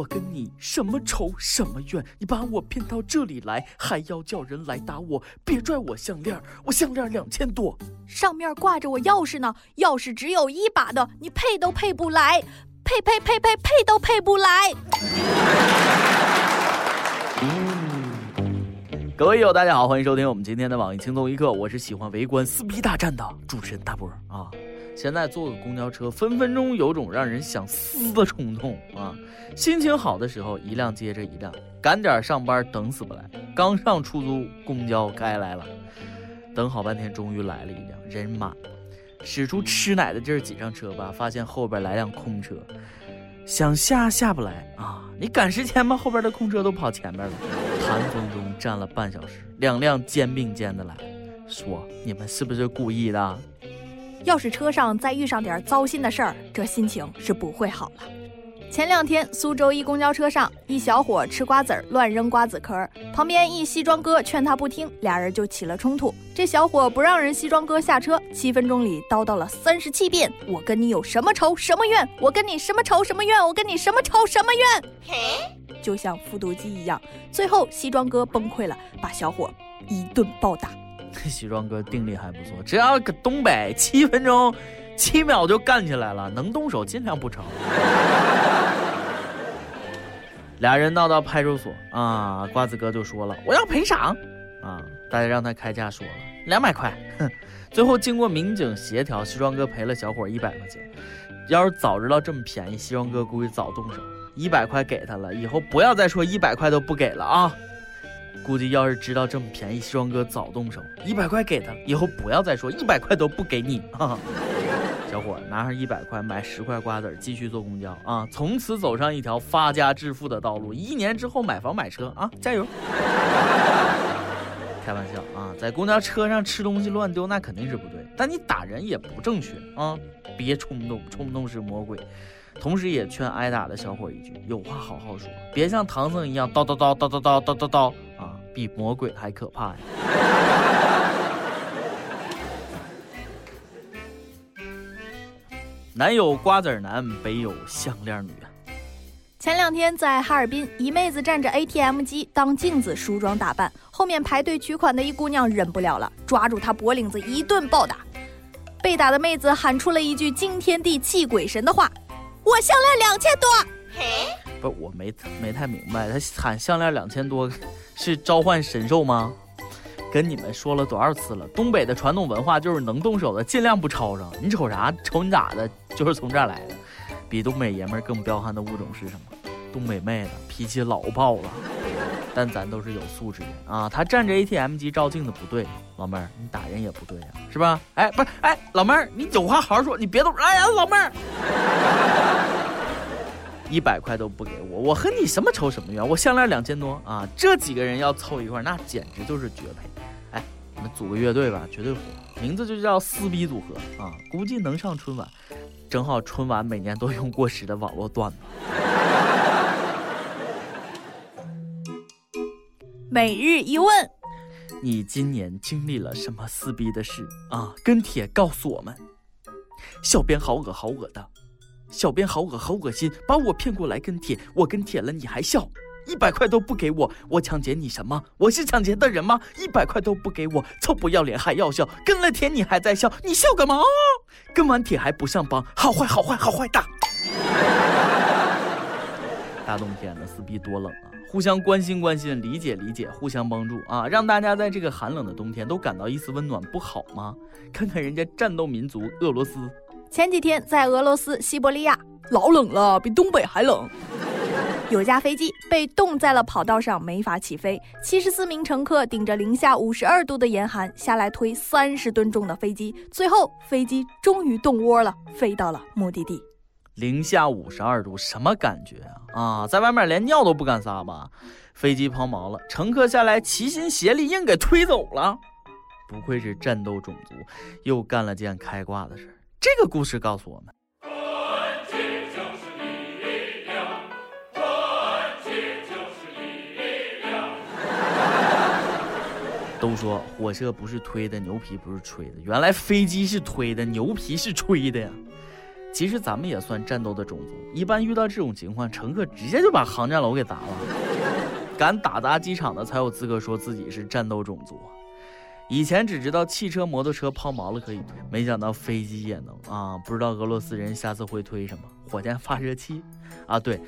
我跟你什么仇什么怨？你把我骗到这里来，还要叫人来打我？别拽我项链，我项链两千多，上面挂着我钥匙呢，钥匙只有一把的，你配都配不来，配配配配配都配不来。各位友，大家好，欢迎收听我们今天的网易轻松一刻，我是喜欢围观撕逼大战的主持人大波啊。现在坐个公交车，分分钟有种让人想撕的冲动啊！心情好的时候，一辆接着一辆，赶点上班，等死不来。刚上出租公交该来了，等好半天，终于来了一辆，人满，使出吃奶的劲儿挤上车吧，发现后边来辆空车，想下下不来啊！你赶时间吧？后边的空车都跑前面了，寒风中站了半小时，两辆肩并肩的来，说你们是不是故意的？要是车上再遇上点糟心的事儿，这心情是不会好了。前两天，苏州一公交车上，一小伙吃瓜子儿乱扔瓜子壳，旁边一西装哥劝他不听，俩人就起了冲突。这小伙不让人西装哥下车，七分钟里叨叨了三十七遍：“我跟你有什么仇什么怨？我跟你什么仇什么怨？我跟你什么仇什么怨？”就像复读机一样。最后，西装哥崩溃了，把小伙一顿暴打。西装哥定力还不错，只要搁东北，七分钟、七秒就干起来了。能动手尽量不吵。俩人闹到派出所啊，瓜子哥就说了：“我要赔偿。”啊，大家让他开价说了两百块。哼，最后经过民警协调，西装哥赔了小伙一百块钱。要是早知道这么便宜，西装哥估计早动手，一百块给他了，以后不要再说一百块都不给了啊。估计要是知道这么便宜，西装哥早动手，一百块给他，以后不要再说一百块都不给你。小伙拿上一百块买十块瓜子，继续坐公交啊！从此走上一条发家致富的道路，一年之后买房买车啊！加油！开玩笑啊，在公交车上吃东西乱丢那肯定是不对，但你打人也不正确啊！别冲动，冲动是魔鬼。同时也劝挨打的小伙一句：有话好好说，别像唐僧一样叨叨叨叨叨叨叨叨叨！比魔鬼还可怕呀！南有瓜子男，北有项链女啊！前两天在哈尔滨，一妹子站着 ATM 机当镜子梳妆打扮，后面排队取款的一姑娘忍不了了，抓住她脖领子一顿暴打。被打的妹子喊出了一句惊天地泣鬼神的话：“我项链两千多。”不，我没没太明白，他喊项链两千多。是召唤神兽吗？跟你们说了多少次了？东北的传统文化就是能动手的尽量不吵上。你瞅啥？瞅你咋的？就是从这儿来的。比东北爷们儿更彪悍的物种是什么？东北妹子脾气老爆了。但咱都是有素质的啊。他站着 ATM 机照镜子不对，老妹儿你打人也不对呀，是吧？哎，不是，哎，老妹儿你有话好好说，你别动。哎呀，老妹儿。一百块都不给我，我和你什么仇什么怨？我项链两千多啊！这几个人要凑一块，那简直就是绝配。哎，你们组个乐队吧，绝对火，名字就叫撕逼组合啊！估计能上春晚，正好春晚每年都用过时的网络段子。每日一问：你今年经历了什么撕逼的事啊？跟帖告诉我们。小编好恶好恶的。小编好恶好恶心，把我骗过来跟帖，我跟帖了你还笑，一百块都不给我，我抢劫你什么？我是抢劫的人吗？一百块都不给我，臭不要脸还要笑，跟了帖你还在笑，你笑干嘛？跟完帖还不上榜，好坏好坏好坏大！大冬天的撕逼多冷啊！互相关心关心，理解理解，互相帮助啊，让大家在这个寒冷的冬天都感到一丝温暖，不好吗？看看人家战斗民族俄罗斯。前几天在俄罗斯西伯利亚，老冷了，比东北还冷。有架飞机被冻在了跑道上，没法起飞。七十四名乘客顶着零下五十二度的严寒下来推三十吨重的飞机，最后飞机终于冻窝了，飞到了目的地。零下五十二度，什么感觉啊？啊，在外面连尿都不敢撒吧？飞机抛锚了，乘客下来齐心协力，硬给推走了。不愧是战斗种族，又干了件开挂的事。这个故事告诉我们，团结就是力量，团结就是力量都说火车不是推的，牛皮不是吹的，原来飞机是推的，牛皮是吹的呀。其实咱们也算战斗的种族，一般遇到这种情况，乘客直接就把航站楼给砸了。敢打砸机场的才有资格说自己是战斗种族。以前只知道汽车、摩托车抛锚了可以推，没想到飞机也能啊！不知道俄罗斯人下次会推什么？火箭发射器啊？对，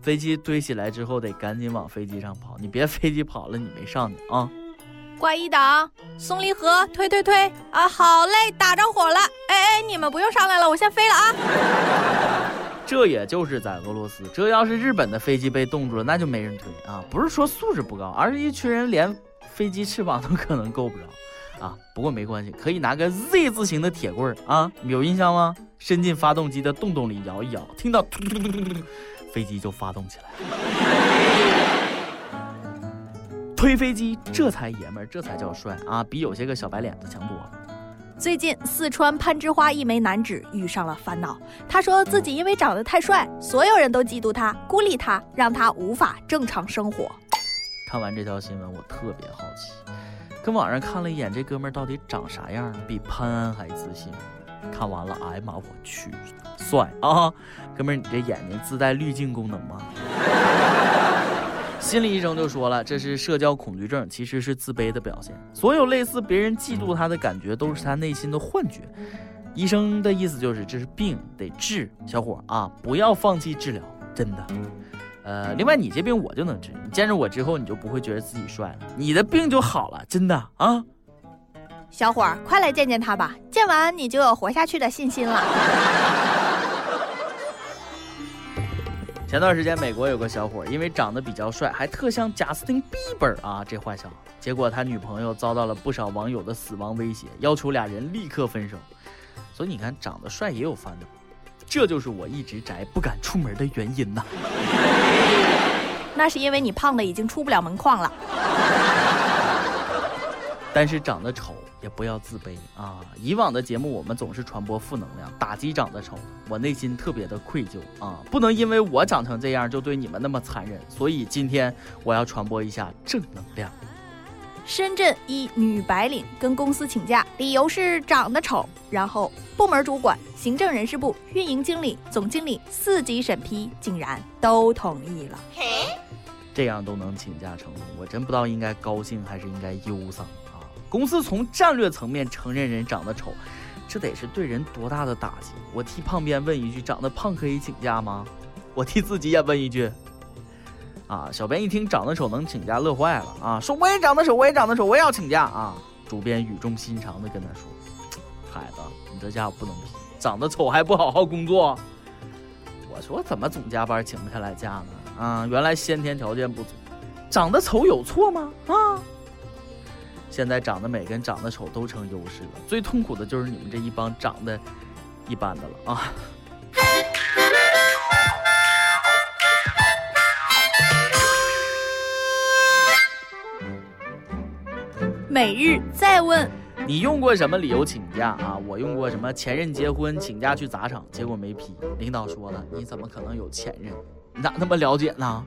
飞机堆起来之后得赶紧往飞机上跑，你别飞机跑了你没上去啊！挂一档，松离合，推推推啊！好嘞，打着火了！哎哎，你们不用上来了，我先飞了啊！这也就是在俄罗斯，这要是日本的飞机被冻住了，那就没人推啊！不是说素质不高，而是一群人连飞机翅膀都可能够不着啊！不过没关系，可以拿个 Z 字形的铁棍儿啊，有印象吗？伸进发动机的洞洞里摇一摇，听到突突突突突，飞机就发动起来。推飞机，这才爷们儿，这才叫帅啊！比有些个小白脸子强多了。最近，四川攀枝花一枚男子遇上了烦恼。他说自己因为长得太帅，所有人都嫉妒他，孤立他，让他无法正常生活。看完这条新闻，我特别好奇，跟网上看了一眼，这哥们儿到底长啥样？比潘安还自信。看完了，哎呀妈，我去，帅啊！哥们儿，你这眼睛自带滤镜功能吗？心理医生就说了，这是社交恐惧症，其实是自卑的表现。所有类似别人嫉妒他的感觉，都是他内心的幻觉。医生的意思就是，这是病，得治。小伙啊，不要放弃治疗，真的。呃，另外你这病我就能治，你见着我之后，你就不会觉得自己帅了，你的病就好了，真的啊。小伙，快来见见他吧，见完你就有活下去的信心了。前段时间，美国有个小伙因为长得比较帅，还特像贾斯汀·比伯啊，这坏小子。结果他女朋友遭到了不少网友的死亡威胁，要求俩人立刻分手。所以你看，长得帅也有烦恼，这就是我一直宅不敢出门的原因呐。那是因为你胖的已经出不了门框了。但是长得丑。也不要自卑啊！以往的节目我们总是传播负能量，打击长得丑，我内心特别的愧疚啊！不能因为我长成这样就对你们那么残忍，所以今天我要传播一下正能量。深圳一女白领跟公司请假，理由是长得丑，然后部门主管、行政人事部、运营经理、总经理四级审批，竟然都同意了。这样都能请假成功，我真不知道应该高兴还是应该忧伤。公司从战略层面承认人长得丑，这得是对人多大的打击？我替胖编问一句：长得胖可以请假吗？我替自己也问一句。啊，小编一听长得丑能请假，乐坏了啊，说我也长得丑，我也长得丑，我也要请假啊。主编语重心长的跟他说：“孩子，你这家伙不能批，长得丑还不好好工作。”我说怎么总加班请不下来假呢？啊，原来先天条件不足，长得丑有错吗？啊？现在长得美跟长得丑都成优势了，最痛苦的就是你们这一帮长得一般的了啊！每日再问，你用过什么理由请假啊？我用过什么前任结婚请假去砸场，结果没批，领导说了，你怎么可能有前任？你咋那么了解呢？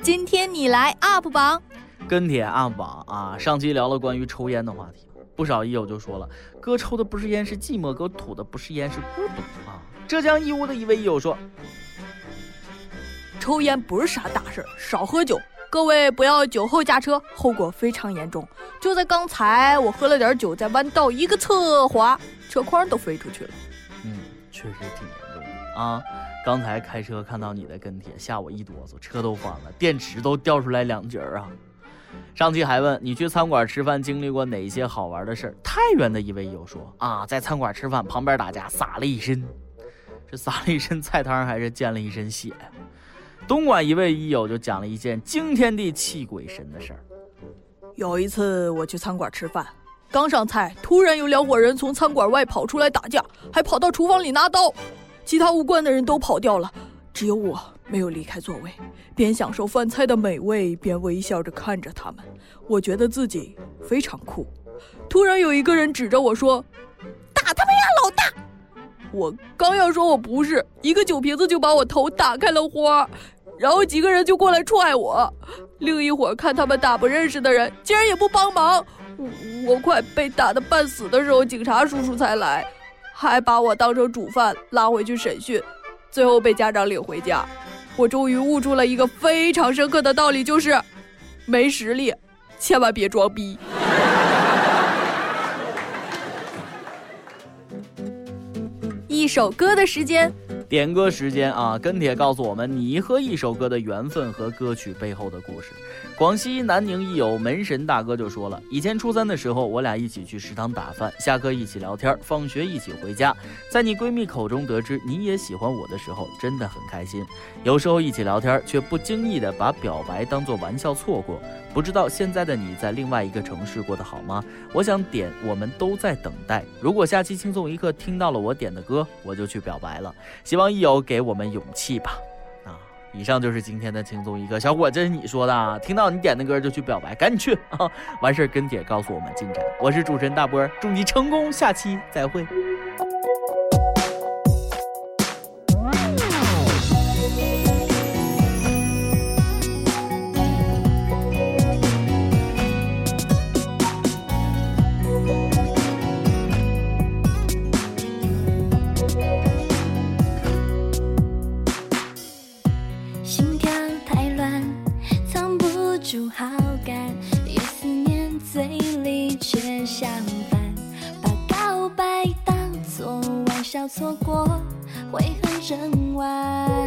今天你来 UP 榜。跟帖 UP 榜啊，上期聊了关于抽烟的话题，不少益友就说了，哥抽的不是烟是寂寞，哥吐的不是烟是孤独啊。浙江义乌的一位益友说，抽烟不是啥大事，少喝酒，各位不要酒后驾车，后果非常严重。就在刚才，我喝了点酒，在弯道一个侧滑，车筐都飞出去了。嗯，确实挺严重的啊。刚才开车看到你的跟帖，吓我一哆嗦，车都翻了，电池都掉出来两截儿啊。上期还问你去餐馆吃饭经历过哪些好玩的事儿？太原的一位友说啊，在餐馆吃饭旁边打架洒了一身，这洒了一身菜汤还是溅了一身血？东莞一位益友就讲了一件惊天地泣鬼神的事儿。有一次我去餐馆吃饭，刚上菜，突然有两伙人从餐馆外跑出来打架，还跑到厨房里拿刀，其他无关的人都跑掉了，只有我。没有离开座位，边享受饭菜的美味，边微笑着看着他们。我觉得自己非常酷。突然有一个人指着我说：“打他们呀，！”我刚要说我不是，一个酒瓶子就把我头打开了花，然后几个人就过来踹我。另一会儿看他们打不认识的人，竟然也不帮忙。我快被打得半死的时候，警察叔叔才来。还把我当成主犯拉回去审讯，最后被家长领回家。我终于悟出了一个非常深刻的道理，就是没实力，千万别装逼。一首歌的时间。点歌时间啊！跟帖告诉我们你和一首歌的缘分和歌曲背后的故事。广西南宁一友门神大哥就说了，以前初三的时候，我俩一起去食堂打饭，下课一起聊天，放学一起回家。在你闺蜜口中得知你也喜欢我的时候，真的很开心。有时候一起聊天，却不经意的把表白当作玩笑错过。不知道现在的你在另外一个城市过得好吗？我想点我们都在等待。如果下期轻松一刻听到了我点的歌，我就去表白了。希望益友给我们勇气吧。啊，以上就是今天的轻松一刻。小伙，这是你说的啊？听到你点的歌就去表白，赶紧去啊！完事儿跟帖告诉我们进展。我是主持人大波，祝你成功，下期再会。要错过会很整晚，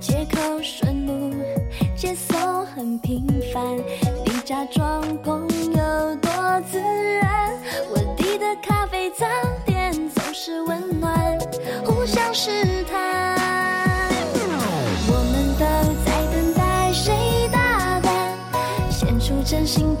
借口顺路，接送很平凡，你假装朋友多自然，我递的咖啡早点总是温暖，互相试探。我们都在等待谁大胆，献出真心，